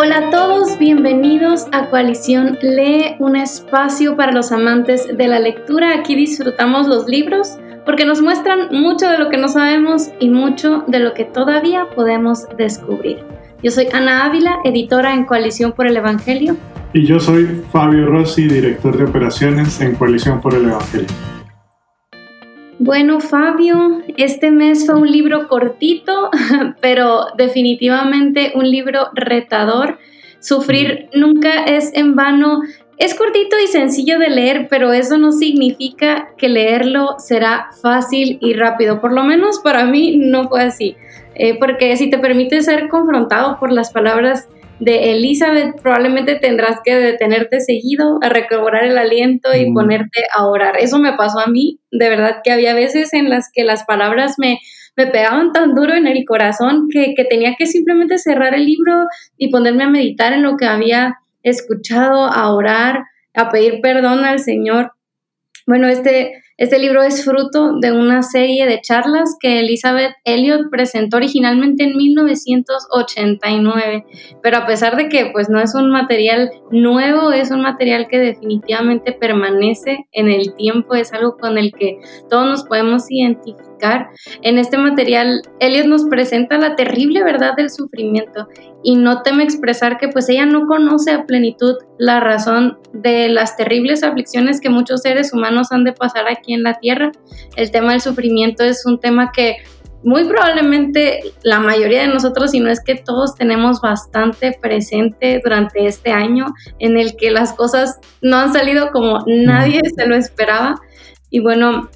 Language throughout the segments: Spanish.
Hola a todos, bienvenidos a Coalición Lee, un espacio para los amantes de la lectura. Aquí disfrutamos los libros porque nos muestran mucho de lo que no sabemos y mucho de lo que todavía podemos descubrir. Yo soy Ana Ávila, editora en Coalición por el Evangelio. Y yo soy Fabio Rossi, director de operaciones en Coalición por el Evangelio. Bueno, Fabio, este mes fue un libro cortito, pero definitivamente un libro retador. Sufrir nunca es en vano. Es cortito y sencillo de leer, pero eso no significa que leerlo será fácil y rápido. Por lo menos para mí no fue así. Eh, porque si te permite ser confrontado por las palabras de Elizabeth, probablemente tendrás que detenerte seguido, a recobrar el aliento y ponerte a orar. Eso me pasó a mí, de verdad que había veces en las que las palabras me, me pegaban tan duro en el corazón que, que tenía que simplemente cerrar el libro y ponerme a meditar en lo que había escuchado, a orar, a pedir perdón al Señor. Bueno, este, este libro es fruto de una serie de charlas que Elizabeth Elliot presentó originalmente en 1989, pero a pesar de que pues no es un material nuevo, es un material que definitivamente permanece en el tiempo, es algo con el que todos nos podemos identificar. En este material Elliot nos presenta la terrible verdad del sufrimiento y no teme expresar que pues ella no conoce a plenitud la razón de las terribles aflicciones que muchos seres humanos han de pasar aquí en la tierra. El tema del sufrimiento es un tema que muy probablemente la mayoría de nosotros, si no es que todos tenemos bastante presente durante este año en el que las cosas no han salido como nadie se lo esperaba. Y bueno,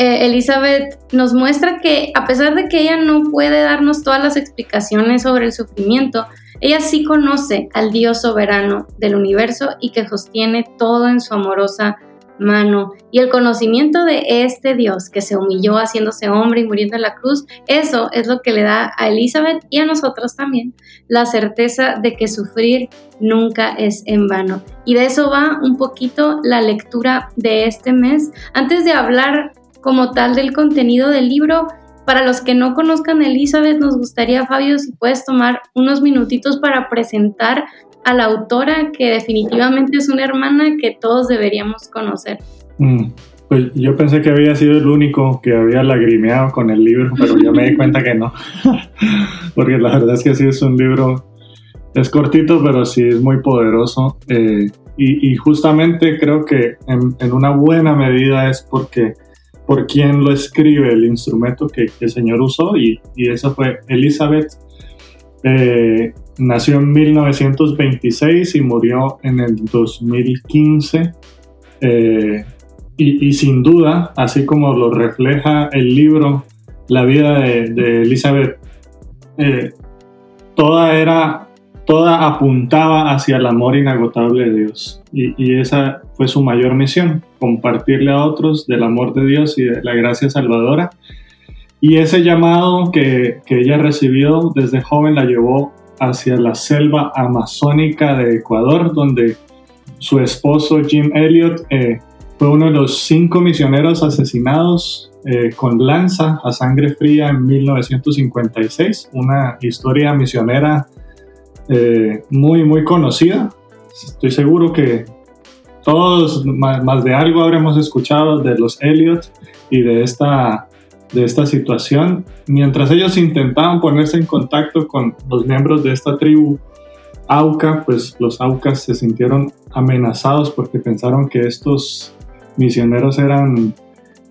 eh, Elizabeth nos muestra que a pesar de que ella no puede darnos todas las explicaciones sobre el sufrimiento, ella sí conoce al Dios soberano del universo y que sostiene todo en su amorosa mano. Y el conocimiento de este Dios que se humilló haciéndose hombre y muriendo en la cruz, eso es lo que le da a Elizabeth y a nosotros también la certeza de que sufrir nunca es en vano. Y de eso va un poquito la lectura de este mes. Antes de hablar como tal del contenido del libro. Para los que no conozcan a Elizabeth, nos gustaría, Fabio, si puedes tomar unos minutitos para presentar a la autora, que definitivamente es una hermana que todos deberíamos conocer. Mm, pues yo pensé que había sido el único que había lagrimeado con el libro, pero yo me di cuenta que no. Porque la verdad es que sí es un libro, es cortito, pero sí es muy poderoso. Eh, y, justamente creo que en, en una buena medida es porque por quién lo escribe, el instrumento que, el Señor usó, y, y eso fue Elizabeth. Eh, nació en 1926 y murió en el 2015. Eh, y, sin duda, así como lo refleja el libro, la vida de, Elizabeth, eh, toda era toda apuntaba hacia el amor inagotable de Dios. Y, esa fue su mayor misión, compartirle a otros del amor de Dios y de la gracia salvadora. Y ese llamado que, ella recibió desde joven la llevó hacia la selva amazónica de Ecuador, donde su esposo Jim Elliot eh, fue uno de los cinco misioneros asesinados eh, con lanza a sangre fría en 1956, una historia misionera eh, muy, muy conocida. Estoy seguro que todos, más, de algo, habremos escuchado de los Elliot y de esta, de esta situación. Mientras ellos intentaban ponerse en contacto con los miembros de esta tribu Auca, pues los Aucas se sintieron amenazados porque pensaron que estos misioneros eran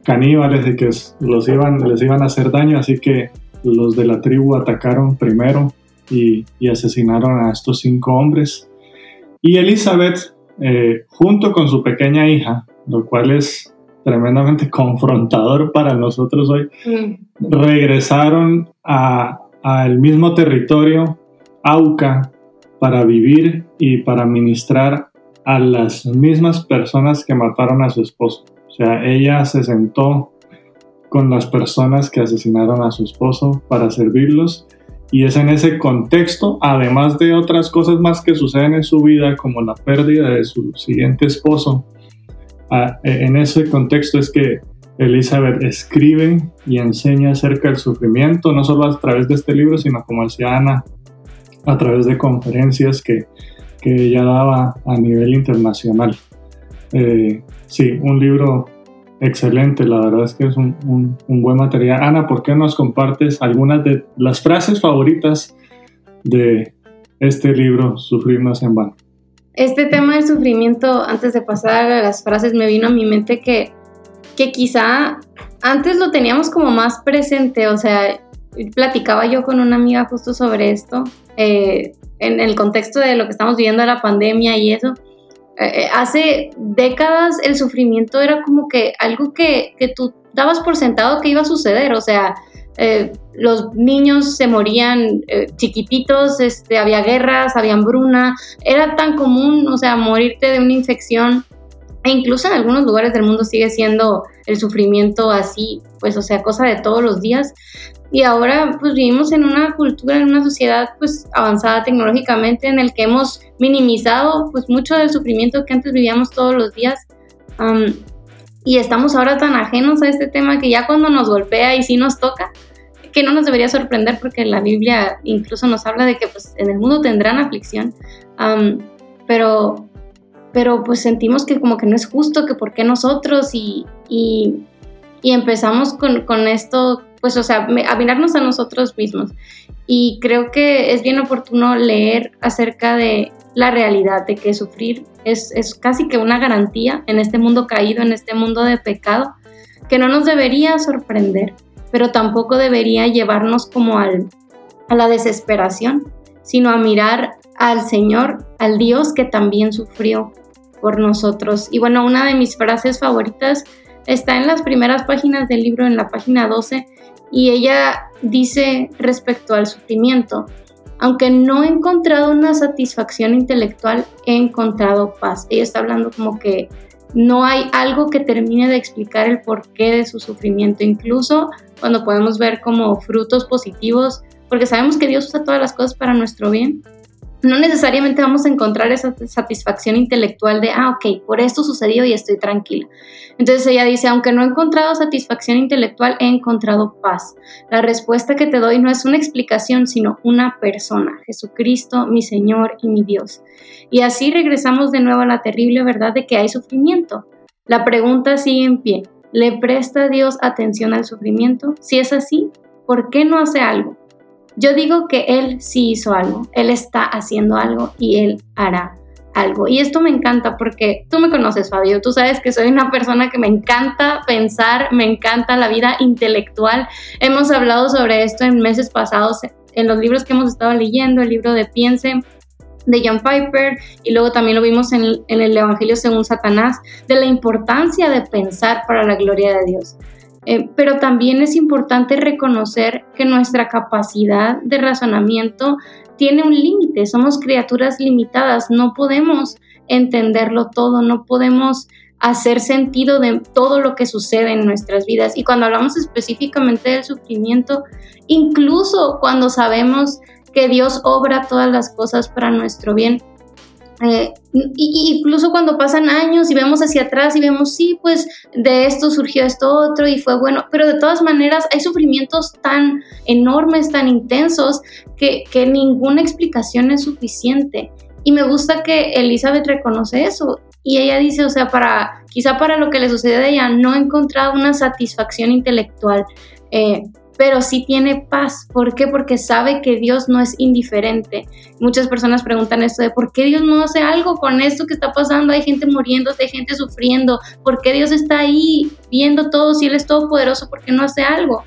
caníbales y que los iban, les iban a hacer daño, así que los de la tribu atacaron primero y, asesinaron a estos cinco hombres. Y Elizabeth, eh, junto con su pequeña hija, lo cual es tremendamente confrontador para nosotros hoy, mm. regresaron al mismo territorio, Auca, para vivir y para ministrar a las mismas personas que mataron a su esposo. O sea, ella se sentó con las personas que asesinaron a su esposo para servirlos y es en ese contexto, además de otras cosas más que suceden en su vida, como la pérdida de su siguiente esposo, e, en ese contexto es que Elizabeth escribe y enseña acerca del sufrimiento, no solo a través de este libro, sino como decía Ana, a través de conferencias que, que ella daba a nivel internacional. Eh, sí, un libro excelente, la verdad es que es un, un, buen material. Ana, ¿por qué nos compartes algunas de las frases favoritas de este libro, Sufrirnos en vano? Este tema del sufrimiento, antes de pasar a las frases, me vino a mi mente que, que quizá antes lo teníamos como más presente, o sea, platicaba yo con una amiga justo sobre esto, eh, en el contexto de lo que estamos viviendo, la pandemia y eso. Eh, eh, hace décadas el sufrimiento era como que algo que, que, tú dabas por sentado que iba a suceder, o sea, los niños se morían chiquititos, este, había guerras, había hambruna, era tan común, o sea, morirte de una infección e incluso en algunos lugares del mundo sigue siendo el sufrimiento así, pues o sea, cosa de todos los días. Y ahora pues vivimos en una cultura, en una sociedad pues avanzada tecnológicamente en el que hemos minimizado pues mucho del sufrimiento que antes vivíamos todos los días. y estamos ahora tan ajenos a este tema que ya cuando nos golpea y sí nos toca, que no nos debería sorprender porque la Biblia incluso nos habla de que pues en el mundo tendrán aflicción. pero pero pues sentimos que como que no es justo, que por qué nosotros y, y, empezamos con, con, esto, pues o sea, a mirarnos a nosotros mismos. Y creo que es bien oportuno leer acerca de la realidad, de que sufrir es, es casi que una garantía en este mundo caído, en este mundo de pecado, que no nos debería sorprender, pero tampoco debería llevarnos como al, a la desesperación, sino a mirar al Señor, al Dios que también sufrió por nosotros. Y bueno, una de mis frases favoritas está en las primeras páginas del libro, en la página 12, y ella dice respecto al sufrimiento, aunque no he encontrado una satisfacción intelectual, he encontrado paz. Ella está hablando como que no hay algo que termine de explicar el porqué de su sufrimiento, incluso cuando podemos ver como frutos positivos, porque sabemos que Dios usa todas las cosas para nuestro bien, no necesariamente vamos a encontrar esa satisfacción intelectual de, ah, ok, por esto sucedió y estoy tranquila. Entonces ella dice, aunque no he encontrado satisfacción intelectual, he encontrado paz. La respuesta que te doy no es una explicación, sino una persona, Jesucristo, mi Señor y mi Dios. Y así regresamos de nuevo a la terrible verdad de que hay sufrimiento. La pregunta sigue en pie. ¿Le presta Dios atención al sufrimiento? Si es así, ¿por qué no hace algo? Yo digo que Él sí hizo algo, Él está haciendo algo y Él hará algo. Y esto me encanta porque tú me conoces, Fabio, tú sabes que soy una persona que me encanta pensar, me encanta la vida intelectual. Hemos hablado sobre esto en meses pasados en los libros que hemos estado leyendo, el libro de Piense de John Piper y luego también lo vimos en en el Evangelio según Satanás, de la importancia de pensar para la gloria de Dios. Eh, pero también es importante reconocer que nuestra capacidad de razonamiento tiene un límite, somos criaturas limitadas, no podemos entenderlo todo, no podemos hacer sentido de todo lo que sucede en nuestras vidas. Y cuando hablamos específicamente del sufrimiento, incluso cuando sabemos que Dios obra todas las cosas para nuestro bien, eh, y, incluso cuando pasan años y vemos hacia atrás y vemos, sí, pues de esto surgió esto otro y fue bueno, pero de todas maneras hay sufrimientos tan enormes, tan intensos, que, que ninguna explicación es suficiente. Y me gusta que Elizabeth reconoce eso. Y ella dice, o sea, para, quizá para lo que le sucede a ella, no ha encontrado una satisfacción intelectual. Eh, pero sí tiene paz. ¿Por qué? Porque sabe que Dios no es indiferente. Muchas personas preguntan esto de por qué Dios no hace algo con esto que está pasando. Hay gente muriendo, hay gente sufriendo. ¿Por qué Dios está ahí viendo todo si Él es todopoderoso? ¿Por qué no hace algo?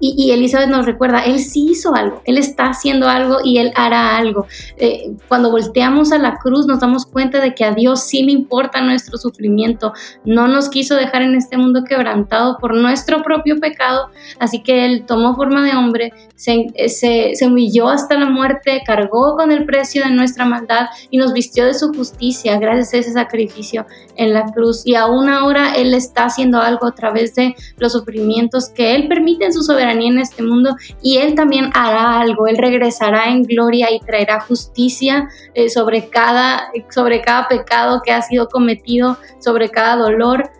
Y, Elizabeth nos recuerda, Él sí hizo algo, Él está haciendo algo y Él hará algo. Eh, cuando volteamos a la cruz nos damos cuenta de que a Dios sí le importa nuestro sufrimiento. No nos quiso dejar en este mundo quebrantado por nuestro propio pecado, así que Él tomó forma de hombre, se, se, se humilló hasta la muerte, cargó con el precio de nuestra maldad y nos vistió de su justicia gracias a ese sacrificio en la cruz. Y aún ahora Él está haciendo algo a través de los sufrimientos que Él permite en su soberanía en este mundo y Él también hará algo, Él regresará en gloria y traerá justicia eh, sobre, cada, sobre cada pecado que ha sido cometido, sobre cada dolor.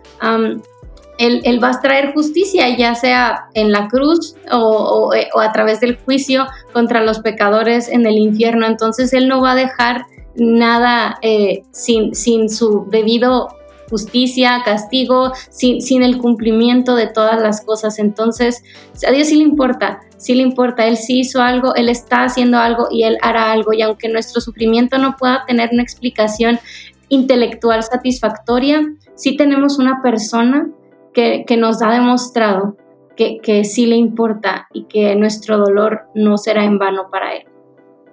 él, va a traer justicia, ya sea en la cruz o, a través del juicio contra los pecadores en el infierno. Entonces Él no va a dejar nada eh, sin, sin su debido justicia, castigo, sin, sin, el cumplimiento de todas las cosas. Entonces, a Dios sí le importa, sí le importa, Él sí hizo algo, Él está haciendo algo y Él hará algo. Y aunque nuestro sufrimiento no pueda tener una explicación intelectual satisfactoria, sí tenemos una persona que, nos ha demostrado que, que, sí le importa y que nuestro dolor no será en vano para él.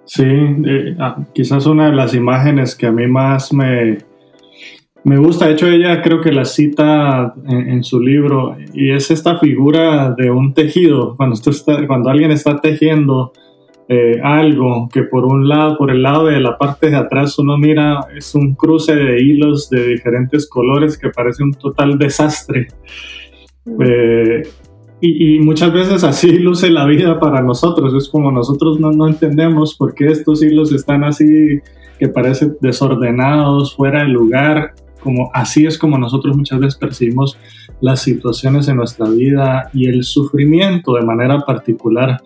Sí, eh, ah, quizás una de las imágenes que a mí más me, me gusta, de hecho ella creo que la cita en, su libro, y es esta figura de un tejido, cuando, cuando alguien está tejiendo eh, algo que por un lado, por el lado de la parte de atrás uno mira, es un cruce de hilos de diferentes colores que parece un total desastre. Mm. Eh, y, muchas veces así luce la vida para nosotros. Es como nosotros no, no entendemos por qué estos hilos están así, que parecen desordenados, fuera de lugar. Como así es como nosotros muchas veces percibimos las situaciones en nuestra vida y el sufrimiento de manera particular.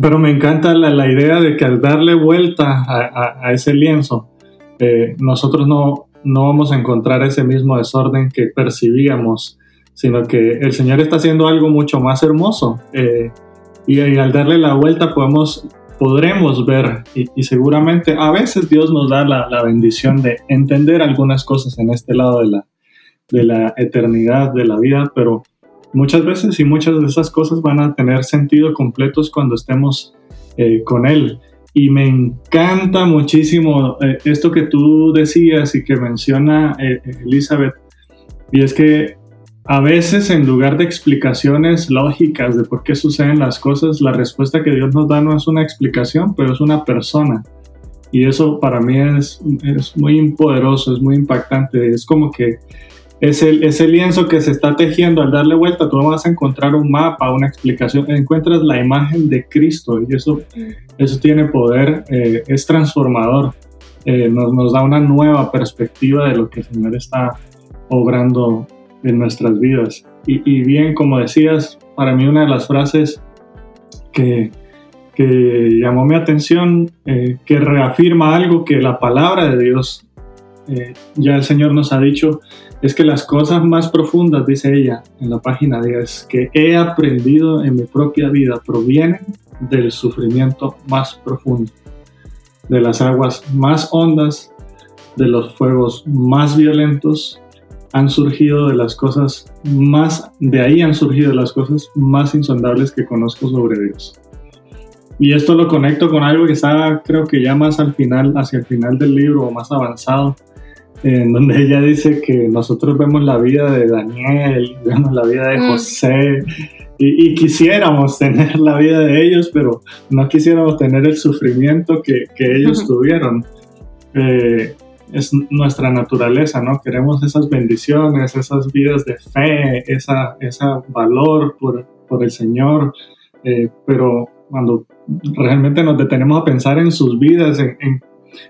Pero me encanta la, idea de que al darle vuelta a, ese lienzo, eh, nosotros no, no vamos a encontrar ese mismo desorden que percibíamos, sino que el Señor está haciendo algo mucho más hermoso. Eh, y, al darle la vuelta podemos, podremos ver, y, seguramente a veces Dios nos da la, la, bendición de entender algunas cosas en este lado de la, de la eternidad, de la vida, pero muchas veces y muchas de esas cosas van a tener sentido completos cuando estemos eh, con Él. Y me encanta muchísimo eh, esto que tú decías y que menciona eh, Elizabeth, y es que a veces en lugar de explicaciones lógicas de por qué suceden las cosas, la respuesta que Dios nos da no es una explicación, pero es una persona. Y eso para mí es, es muy poderoso, es muy impactante. Es como que ese, ese lienzo que se está tejiendo, al darle vuelta, tú vas a encontrar un mapa, una explicación, encuentras la imagen de Cristo y eso, eso tiene poder, eh, es transformador, eh, nos, nos, da una nueva perspectiva de lo que el Señor está obrando en nuestras vidas. Y, bien, como decías, para mí una de las frases que, que llamó mi atención, eh, que reafirma algo que la palabra de Dios ya el Señor nos ha dicho, es que las cosas más profundas, dice ella en la página 10, que he aprendido en mi propia vida provienen del sufrimiento más profundo, de las aguas más hondas, de los fuegos más violentos, han surgido de las cosas más, de ahí han surgido las cosas más insondables que conozco sobre Dios. Y esto lo conecto con algo que está, creo que ya más al final, hacia el final del libro o más avanzado, en donde ella dice que nosotros vemos la vida de Daniel, vemos la vida de mm. José, y, quisiéramos tener la vida de ellos, pero no quisiéramos tener el sufrimiento que, que ellos tuvieron. Eh, es nuestra naturaleza, ¿no? Queremos esas bendiciones, esas vidas de fe, esa, ese valor por, por el Señor, eh, pero cuando realmente nos detenemos a pensar en sus vidas, en, en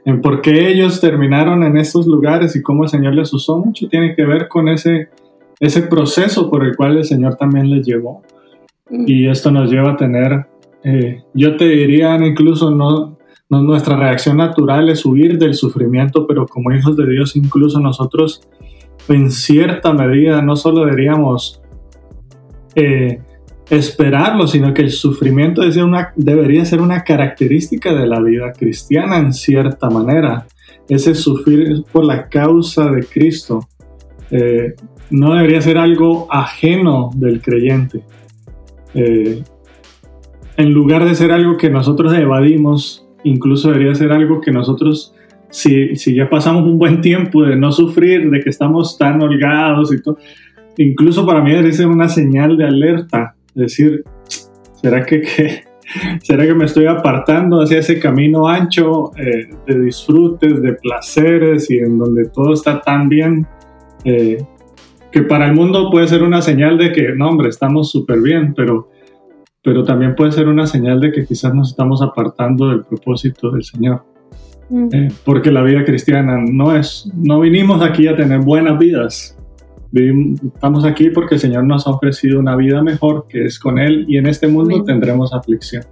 en por qué ellos terminaron en estos lugares y cómo el Señor les usó mucho, tiene que ver con ese, ese proceso por el cual el Señor también les llevó. Mm. Y esto nos lleva a tener, eh, yo te diría incluso, no, nuestra reacción natural es huir del sufrimiento, pero como hijos de Dios, incluso nosotros, en cierta medida, no solo deberíamos eh, esperarlo, sino que el sufrimiento una, debería ser una característica de la vida cristiana en cierta manera. Ese sufrir por la causa de Cristo eh, no debería ser algo ajeno del creyente. Eh, en lugar de ser algo que nosotros evadimos, incluso debería ser algo que nosotros, si, si ya pasamos un buen tiempo de no sufrir, de que estamos tan holgados y todo, incluso para mí debería ser una señal de alerta decir, ¿será que, ¿será que me estoy apartando hacia ese camino ancho eh, de disfrutes, de placeres y en donde todo está tan bien? Eh, que para el mundo puede ser una señal de que, no, hombre, estamos súper bien, pero, pero también puede ser una señal de que quizás nos estamos apartando del propósito del Señor. Mm. Eh, porque la vida cristiana no es, no vinimos aquí a tener buenas vidas, estamos aquí porque el Señor nos ha ofrecido una vida mejor que es con Él y en este mundo tendremos aflicción.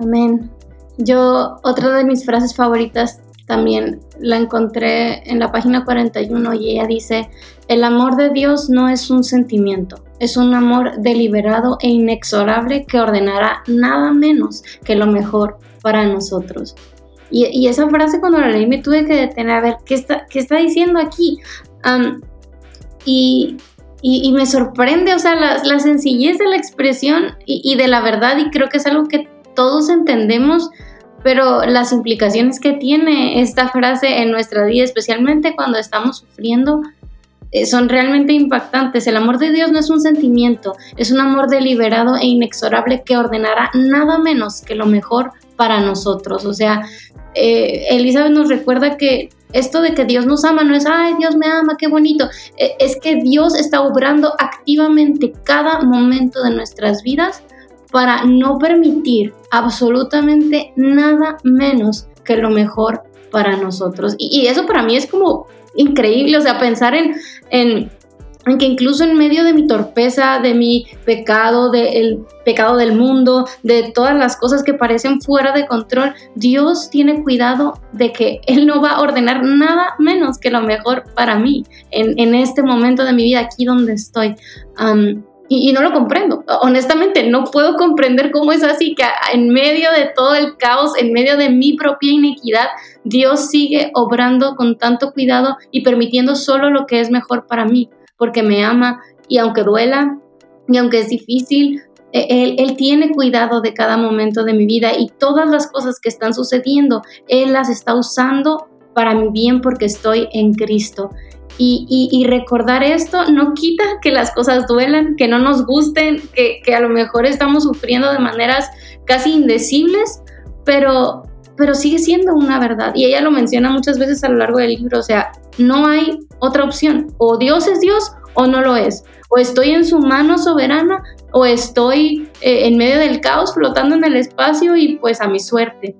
Amén. Yo, otra de mis frases favoritas también la encontré en la página 41 y ella dice, el amor de Dios no es un sentimiento, es un amor deliberado e inexorable que ordenará nada menos que lo mejor para nosotros. Y, esa frase cuando la leí me tuve que detener a ver qué está, diciendo aquí. y, me sorprende, o sea, la, sencillez de la expresión y, de la verdad, y creo que es algo que todos entendemos, pero las implicaciones que tiene esta frase en nuestra vida, especialmente cuando estamos sufriendo, eh, son realmente impactantes. El amor de Dios no es un sentimiento, es un amor deliberado e inexorable que ordenará nada menos que lo mejor para nosotros. O sea, eh, Elizabeth nos recuerda que esto de que Dios nos ama no es, ay, Dios me ama, qué bonito. Eh, es que Dios está obrando activamente cada momento de nuestras vidas para no permitir absolutamente nada menos que lo mejor para nosotros. Y, eso para mí es como increíble, o sea, pensar en, en, que incluso en medio de mi torpeza, de mi pecado, del pecado del mundo, de todas las cosas que parecen fuera de control, Dios tiene cuidado de que Él no va a ordenar nada menos que lo mejor para mí en, en este momento de mi vida, aquí donde estoy y, no lo comprendo. Honestamente, no puedo comprender cómo es así que en medio de todo el caos, en medio de mi propia inequidad, Dios sigue obrando con tanto cuidado y permitiendo solo lo que es mejor para mí, porque me ama y aunque duela y aunque es difícil, e, él, él, tiene cuidado de cada momento de mi vida y todas las cosas que están sucediendo, Él las está usando para mi bien porque estoy en Cristo. Y, recordar esto no quita que las cosas duelan, que no nos gusten, que, a lo mejor estamos sufriendo de maneras casi indecibles, pero, sigue siendo una verdad. Y ella lo menciona muchas veces a lo largo del libro, o sea, no hay otra opción. O Dios es Dios o no lo es. O estoy en su mano soberana o estoy eh, en medio del caos flotando en el espacio y pues a mi suerte.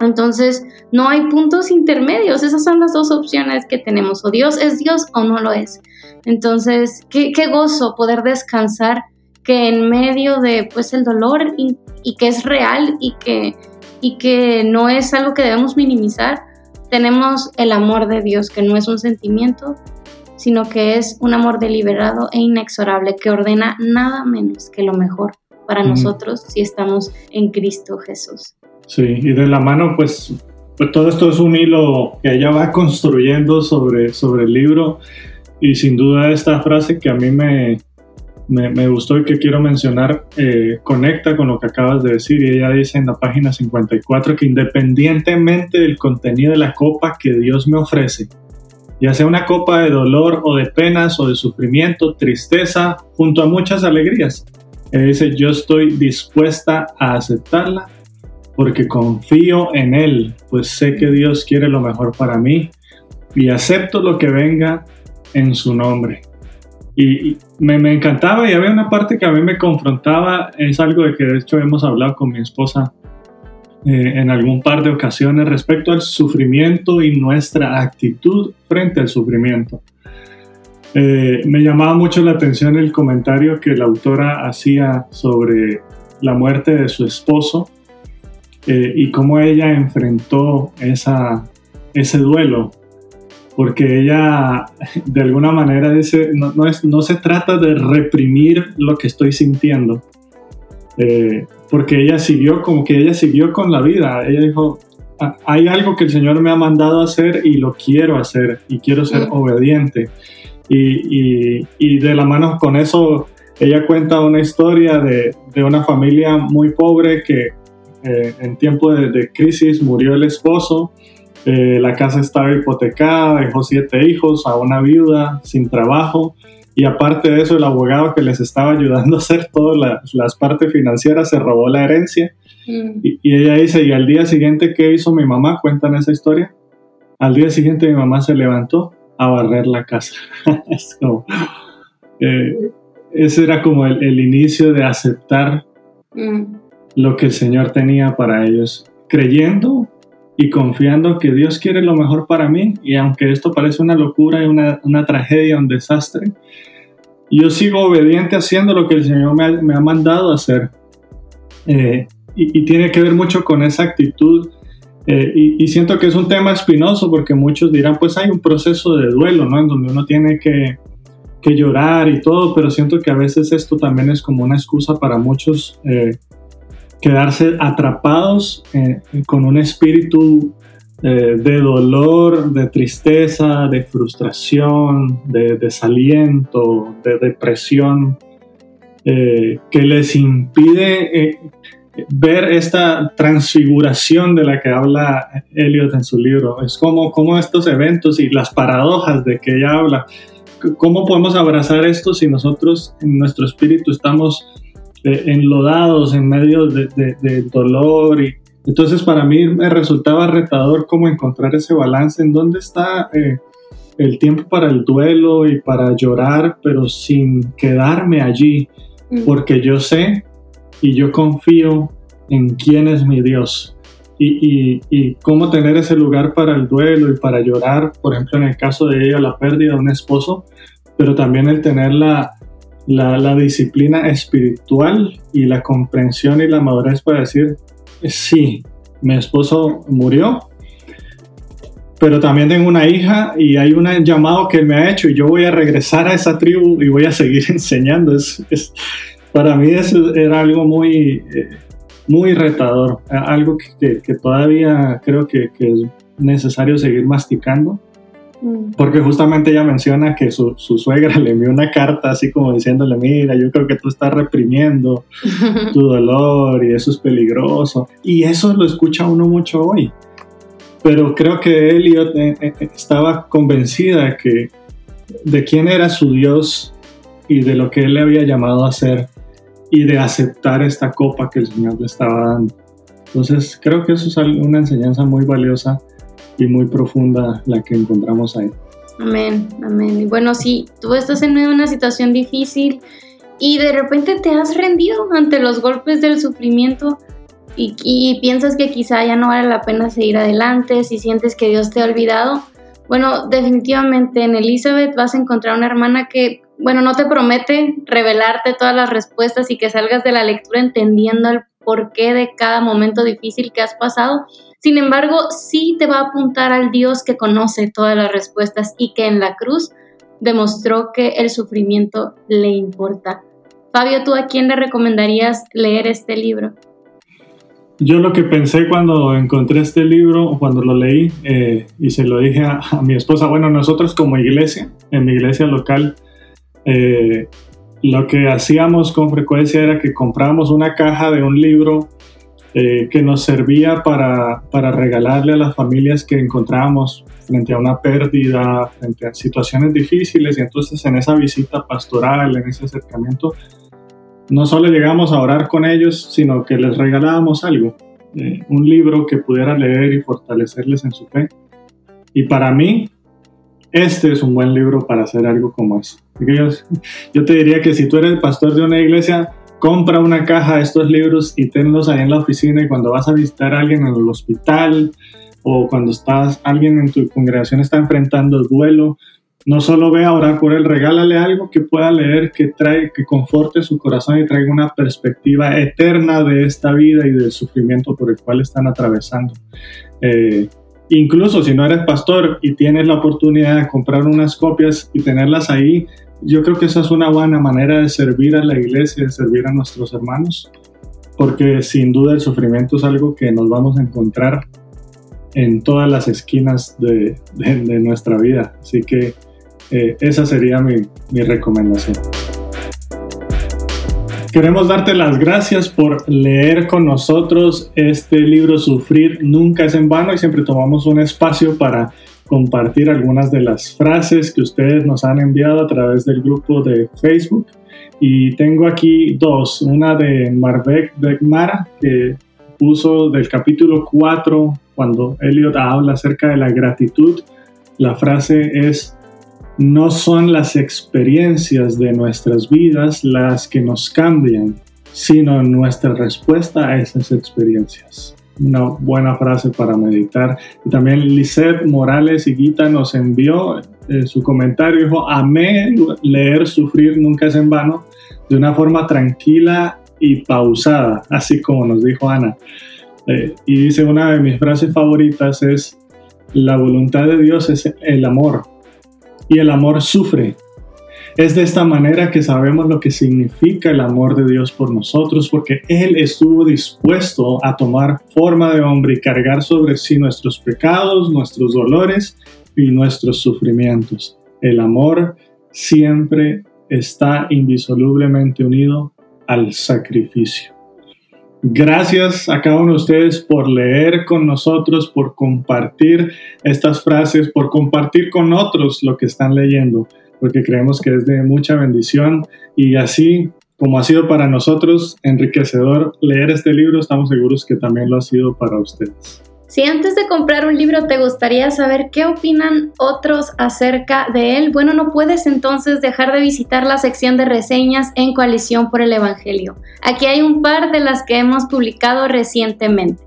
Entonces, no hay puntos intermedios, esas son las dos opciones que tenemos, o Dios es Dios o no lo es. Entonces, qué, gozo poder descansar que en medio de pues el dolor y, que es real y que, y que no es algo que debemos minimizar, tenemos el amor de Dios, que no es un sentimiento, sino que es un amor deliberado e inexorable que ordena nada menos que lo mejor para nosotros si estamos en Cristo Jesús. Sí, y de la mano, pues, pues, todo esto es un hilo que ella va construyendo sobre, sobre el libro. Y sin duda esta frase que a mí me, me, gustó y que quiero mencionar eh, conecta con lo que acabas de decir. Y ella dice en la página 54 que independientemente del contenido de la copa que Dios me ofrece, ya sea una copa de dolor o de penas o de sufrimiento, tristeza, junto a muchas alegrías, ella dice yo estoy dispuesta a aceptarla porque confío en Él, pues sé que Dios quiere lo mejor para mí y acepto lo que venga en su nombre. Y, me, encantaba y había una parte que a mí me confrontaba, es algo de que de hecho hemos hablado con mi esposa eh, en algún par de ocasiones respecto al sufrimiento y nuestra actitud frente al sufrimiento. Eh, me llamaba mucho la atención el comentario que la autora hacía sobre la muerte de su esposo eh, y cómo ella enfrentó esa, ese duelo. Porque ella de alguna manera dice, no, no, es, no se trata de reprimir lo que estoy sintiendo, eh, porque ella siguió como que ella siguió con la vida. Ella dijo, ah, hay algo que el Señor me ha mandado a hacer y lo quiero hacer y quiero ser obediente. Y, y, y, de la mano con eso, ella cuenta una historia de, de una familia muy pobre que eh, en tiempo de, crisis murió el esposo, eh, la casa estaba hipotecada, dejó siete hijos, a una viuda sin trabajo y aparte de eso el abogado que les estaba ayudando a hacer todas las partes financieras se robó la herencia. Mm. Y, ella dice, y al día siguiente, ¿qué hizo mi mamá? Cuentan esa historia. Al día siguiente mi mamá se levantó a barrer la casa. Eh, ese era como el, inicio de aceptar mm lo que el Señor tenía para ellos, creyendo y confiando que Dios quiere lo mejor para mí y aunque esto parece una locura y una, tragedia, un desastre, yo sigo obediente haciendo lo que el Señor me ha, mandado a hacer. Eh, y, tiene que ver mucho con esa actitud. Eh, y, siento que es un tema espinoso porque muchos dirán, pues hay un proceso de duelo, ¿no? En donde uno tiene que, que llorar y todo, pero siento que a veces esto también es como una excusa para muchos eh, quedarse atrapados con un espíritu eh, de dolor, de tristeza, de frustración, de desaliento, de depresión, eh, que les impide eh, ver esta transfiguración de la que habla Elliot en su libro. Es como, como estos eventos y las paradojas de que ella habla. ¿Cómo podemos abrazar esto si nosotros en nuestro espíritu estamos enlodados en medio de, de dolor y, entonces para mí me resultaba retador cómo encontrar ese balance en dónde está eh, el tiempo para el duelo y para llorar, pero sin quedarme allí, mm. porque yo sé y yo confío en quién es mi Dios. Y, y, cómo tener ese lugar para el duelo y para llorar, por ejemplo, en el caso de ella, la pérdida de un esposo, pero también el tener la, la, disciplina espiritual y la comprensión y la madurez para decir, sí, mi esposo murió, pero también tengo una hija y hay un llamado que me ha hecho y yo voy a regresar a esa tribu y voy a seguir enseñando. Es, para mí eso era algo muy, eh, muy retador, algo que, todavía creo que, que, es necesario seguir masticando. Mm. Porque justamente ella menciona que su, suegra le envió una carta así como diciéndole, mira, yo creo que tú estás reprimiendo tu dolor y eso es peligroso. Y eso lo escucha uno mucho hoy. Pero creo que Elliot eh, eh, estaba convencida de, que, de quién era su Dios y de lo que él le había llamado a hacer y de aceptar esta copa que el Señor le estaba dando. Entonces creo que eso es una enseñanza muy valiosa y muy profunda la que encontramos ahí. Amén, amén. Y bueno, si tú estás en una situación difícil y de repente te has rendido ante los golpes del sufrimiento y, y, piensas que quizá ya no vale la pena seguir adelante, si sientes que Dios te ha olvidado, bueno, definitivamente en Elizabeth vas a encontrar una hermana que, bueno, no te promete revelarte todas las respuestas y que salgas de la lectura entendiendo el porqué de cada momento difícil que has pasado, sin embargo, sí te va a apuntar al Dios que conoce todas las respuestas y que en la cruz demostró que el sufrimiento le importa. Fabio, ¿tú a quién le recomendarías leer este libro? Yo lo que pensé cuando encontré este libro, cuando lo leí, eh, y se lo dije a, mi esposa, bueno, nosotros como iglesia, en mi iglesia local, eh, lo que hacíamos con frecuencia era que comprábamos una caja de un libro eh, que nos servía para, para, regalarle a las familias que encontrábamos frente a una pérdida, frente a situaciones difíciles. Y entonces en esa visita pastoral, en ese acercamiento, no solo llegamos a orar con ellos, sino que les regalábamos algo, eh, un libro que pudiera leer y fortalecerles en su fe. Y para mí, este es un buen libro para hacer algo como eso. Yo, yo te diría que si tú eres pastor de una iglesia, compra una caja de estos libros y tenlos ahí en la oficina y cuando vas a visitar a alguien en el hospital o cuando estás, alguien en tu congregación está enfrentando el duelo, no solo ve a orar por él, regálale algo que pueda leer, que trae, que conforte su corazón y traiga una perspectiva eterna de esta vida y del sufrimiento por el cual están atravesando. Eh, incluso si no eres pastor y tienes la oportunidad de comprar unas copias y tenerlas ahí, yo creo que esa es una buena manera de servir a la iglesia, de servir a nuestros hermanos, porque sin duda el sufrimiento es algo que nos vamos a encontrar en todas las esquinas de, nuestra vida. Así que eh, esa sería mi, mi recomendación. Queremos darte las gracias por leer con nosotros este libro Sufrir Nunca es en vano y siempre tomamos un espacio para compartir algunas de las frases que ustedes nos han enviado a través del grupo de Facebook. Y tengo aquí dos, una de Marbek Begmara, que puso del capítulo 4, cuando Elliot habla acerca de la gratitud, la frase es, no son las experiencias de nuestras vidas las que nos cambian, sino nuestra respuesta a esas experiencias una buena frase para meditar. Y también Lisette Morales y Guita nos envió eh, su comentario, dijo, amé leer Sufrir nunca es en vano de una forma tranquila y pausada, así como nos dijo Ana. Eh, y dice, una de mis frases favoritas es, la voluntad de Dios es el amor y el amor sufre. Es de esta manera que sabemos lo que significa el amor de Dios por nosotros, porque Él estuvo dispuesto a tomar forma de hombre y cargar sobre sí nuestros pecados, nuestros dolores y nuestros sufrimientos. El amor siempre está indisolublemente unido al sacrificio. Gracias a cada uno de ustedes por leer con nosotros, por compartir estas frases, por compartir con otros lo que están leyendo, porque creemos que es de mucha bendición y así como ha sido para nosotros enriquecedor leer este libro, estamos seguros que también lo ha sido para ustedes. Si antes de comprar un libro te gustaría saber qué opinan otros acerca de él, bueno, no puedes entonces dejar de visitar la sección de reseñas en Coalición por el Evangelio. Aquí hay un par de las que hemos publicado recientemente.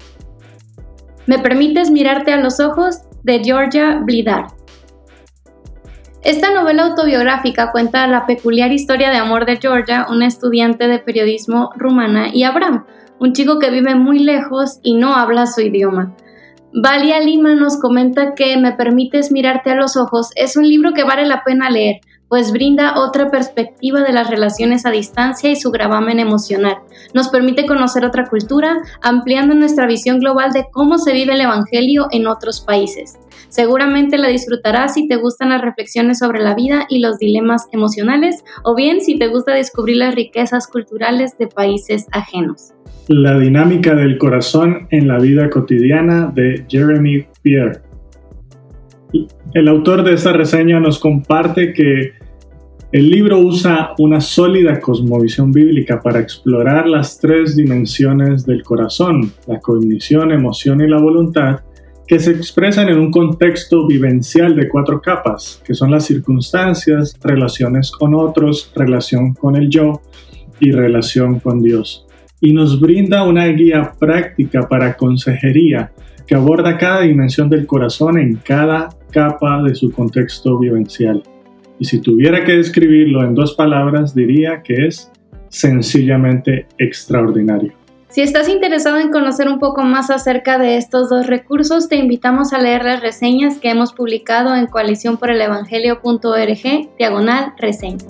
¿Me permites mirarte a los ojos? de Georgia Blidar. Esta novela autobiográfica cuenta la peculiar historia de amor de Georgia, una estudiante de periodismo rumana, y Abraham, un chico que vive muy lejos y no habla su idioma. Valia Lima nos comenta que Me permites mirarte a los ojos es un libro que vale la pena leer, pues brinda otra perspectiva de las relaciones a distancia y su gravamen emocional. Nos permite conocer otra cultura, ampliando nuestra visión global de cómo se vive el Evangelio en otros países. Seguramente la disfrutarás si te gustan las reflexiones sobre la vida y los dilemas emocionales, o bien si te gusta descubrir las riquezas culturales de países ajenos. La dinámica del corazón en la vida cotidiana de Jeremy Pierre. El autor de esta reseña nos comparte que el libro usa una sólida cosmovisión bíblica para explorar las tres dimensiones del corazón, la cognición, emoción y la voluntad, que se expresan en un contexto vivencial de cuatro capas, que son las circunstancias, relaciones con otros, relación con el yo y relación con Dios y nos brinda una guía práctica para consejería que aborda cada dimensión del corazón en cada capa de su contexto vivencial. Y si tuviera que describirlo en dos palabras, diría que es sencillamente extraordinario. Si estás interesado en conocer un poco más acerca de estos dos recursos, te invitamos a leer las reseñas que hemos publicado en coaliciónporelevangelio.org, diagonal reseña.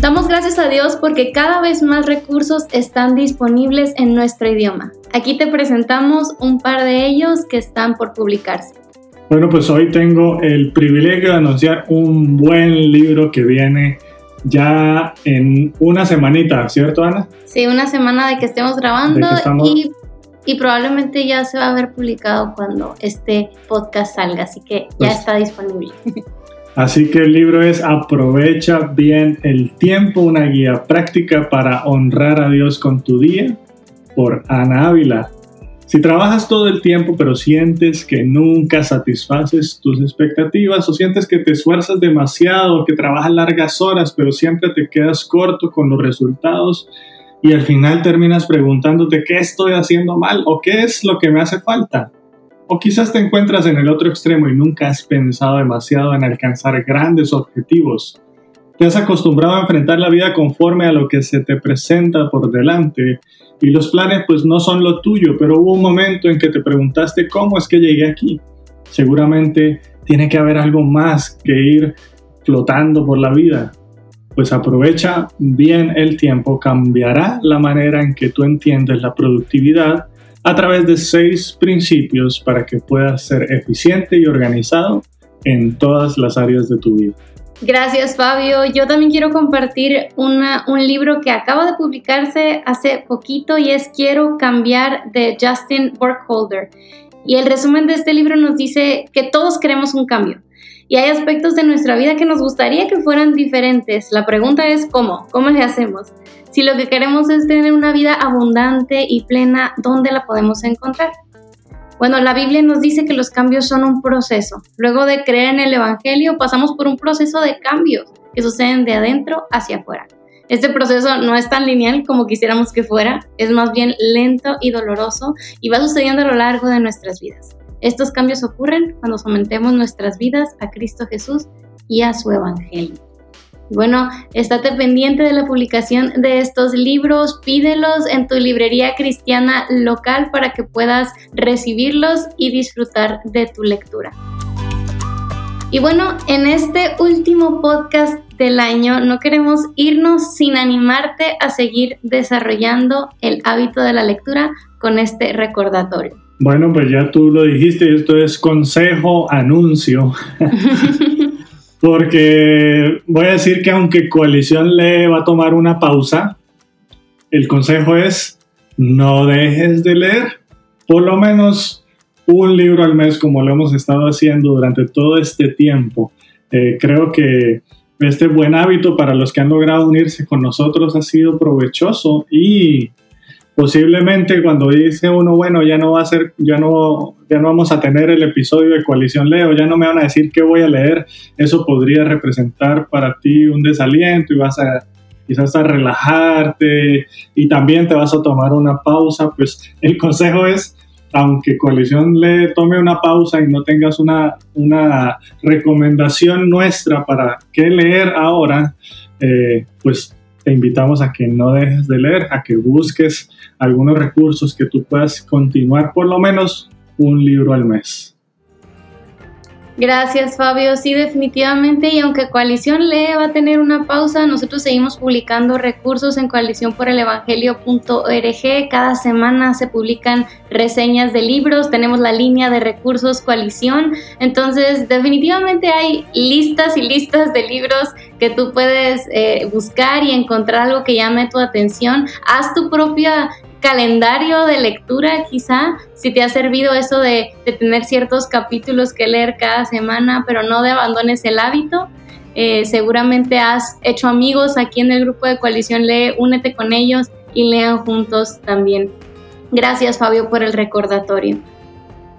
Damos gracias a Dios porque cada vez más recursos están disponibles en nuestro idioma. Aquí te presentamos un par de ellos que están por publicarse. Bueno, pues hoy tengo el privilegio de anunciar un buen libro que viene ya en una semanita, ¿cierto Ana? Sí, una semana de que estemos grabando Y, y, probablemente ya se va a haber publicado cuando este podcast salga, así que ya pues está disponible. Así que el libro es Aprovecha bien el tiempo, una guía práctica para honrar a Dios con tu día, por Ana Ávila. Si trabajas todo el tiempo pero sientes que nunca satisfaces tus expectativas o sientes que te esfuerzas demasiado, que trabajas largas horas pero siempre te quedas corto con los resultados y al final terminas preguntándote qué estoy haciendo mal o qué es lo que me hace falta, o quizás te encuentras en el otro extremo y nunca has pensado demasiado en alcanzar grandes objetivos. Te has acostumbrado a enfrentar la vida conforme a lo que se te presenta por delante y los planes pues no son lo tuyo, pero hubo un momento en que te preguntaste cómo es que llegué aquí. Seguramente tiene que haber algo más que ir flotando por la vida. Pues aprovecha bien el tiempo, cambiará la manera en que tú entiendes la productividad a través de seis principios para que puedas ser eficiente y organizado en todas las áreas de tu vida. Gracias Fabio. Yo también quiero compartir una, un libro que acaba de publicarse hace poquito y es Quiero cambiar de Justin Burkholder. Y el resumen de este libro nos dice que todos queremos un cambio y hay aspectos de nuestra vida que nos gustaría que fueran diferentes. La pregunta es cómo, cómo le hacemos. Si lo que queremos es tener una vida abundante y plena, ¿dónde la podemos encontrar? Bueno, la Biblia nos dice que los cambios son un proceso. Luego de creer en el Evangelio, pasamos por un proceso de cambios que suceden de adentro hacia afuera. Este proceso no es tan lineal como quisiéramos que fuera, es más bien lento y doloroso y va sucediendo a lo largo de nuestras vidas. Estos cambios ocurren cuando sometemos nuestras vidas a Cristo Jesús y a su Evangelio. Bueno, estate pendiente de la publicación de estos libros, pídelos en tu librería cristiana local para que puedas recibirlos y disfrutar de tu lectura. Y bueno, en este último podcast del año no queremos irnos sin animarte a seguir desarrollando el hábito de la lectura con este recordatorio. Bueno, pues ya tú lo dijiste, esto es consejo, anuncio. Porque voy a decir que aunque Coalición le va a tomar una pausa, el consejo es no dejes de leer por lo menos un libro al mes como lo hemos estado haciendo durante todo este tiempo. Eh, creo que este buen hábito para los que han logrado unirse con nosotros ha sido provechoso y posiblemente cuando dice uno, bueno, ya no va a ser, ya no, ya no vamos a tener el episodio de Coalición Leo, ya no me van a decir qué voy a leer, eso podría representar para ti un desaliento y vas a quizás a relajarte y también te vas a tomar una pausa, pues el consejo es aunque Coalición le tome una pausa y no tengas una, una recomendación nuestra para qué leer ahora, eh, pues te invitamos a que no dejes de leer, a que busques algunos recursos que tú puedas continuar por lo menos un libro al mes. Gracias, Fabio. Sí, definitivamente. Y aunque Coalición Lee va a tener una pausa, nosotros seguimos publicando recursos en coaliciónporelevangelio.org. Cada semana se publican reseñas de libros. Tenemos la línea de recursos Coalición. Entonces, definitivamente hay listas y listas de libros que tú puedes eh, buscar y encontrar algo que llame tu atención. Haz tu propia calendario de lectura quizá, si te ha servido eso de, tener ciertos capítulos que leer cada semana, pero no de abandones el hábito. Eh, seguramente has hecho amigos aquí en el grupo de coalición Lee, únete con ellos y lean juntos también. Gracias Fabio por el recordatorio.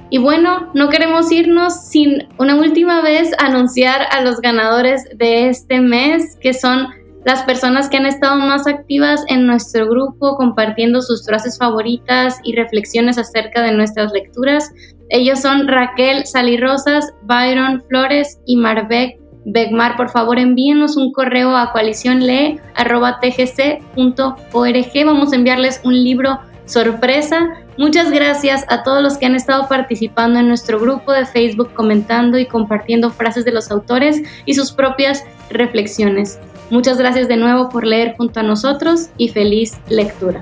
Y bueno, no queremos irnos sin una última vez anunciar a los ganadores de este mes, que son las personas que han estado más activas en nuestro grupo compartiendo sus frases favoritas y reflexiones acerca de nuestras lecturas. Ellos son Raquel Salirosas, Byron Flores y Marbeck Begmar. Por favor, envíenos un correo a coaliciónle.tgc.org. Vamos a enviarles un libro sorpresa. Muchas gracias a todos los que han estado participando en nuestro grupo de Facebook, comentando y compartiendo frases de los autores y sus propias reflexiones. Muchas gracias de nuevo por leer junto a nosotros y feliz lectura.